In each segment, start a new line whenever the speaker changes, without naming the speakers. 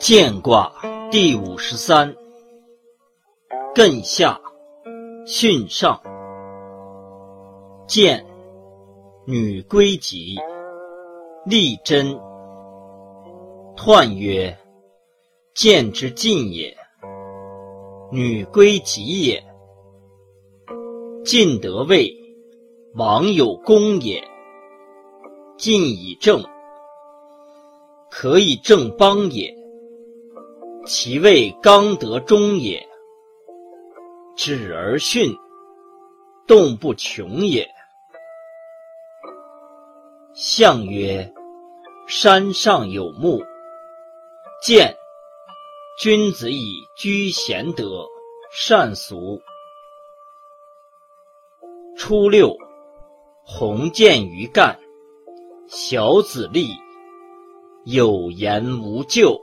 艮卦第五十三，艮下，巽上。艮，女归吉，利贞。彖曰：见之进也，女归吉也。进得位，王有功也。进以正，可以正邦也。其位刚得中也，止而巽，动不穷也。象曰：山上有木，见君子以居贤德，善俗。初六，鸿渐于干，小子立，有言无咎。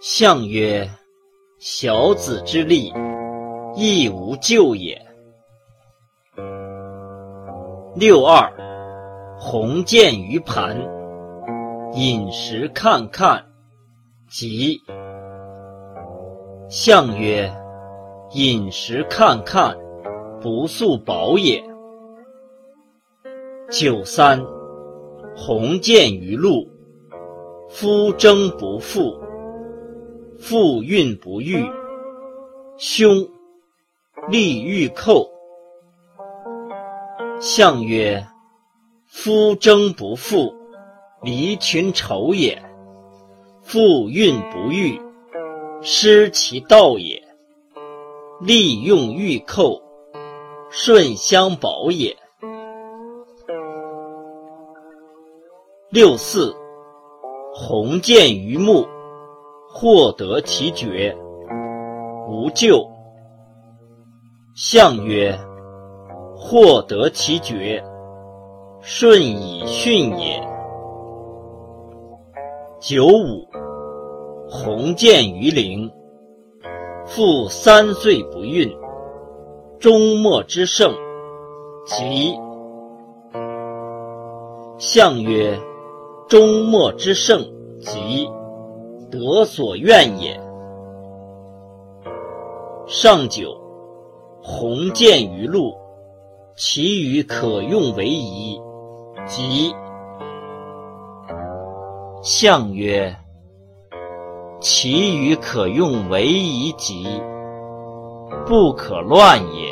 象曰：小子之力，亦无咎也。六二，鸿渐于盘，饮食看看，吉。象曰：饮食看看，不速饱也。九三，鸿渐于陆，夫征不复。复运不遇，凶，利欲寇。象曰：夫争不复，离群丑也；复运不遇，失其道也。利用欲寇，顺相保也。六四，鸿渐于木。获得其决，无咎。象曰：获得其决，顺以巽也。九五，鸿渐于陵，复三岁不孕，终末之盛，吉。象曰：终末之盛，吉。得所愿也。上九，鸿渐于陆，其余可用为宜，吉。象曰：其余可用为宜，吉，不可乱也。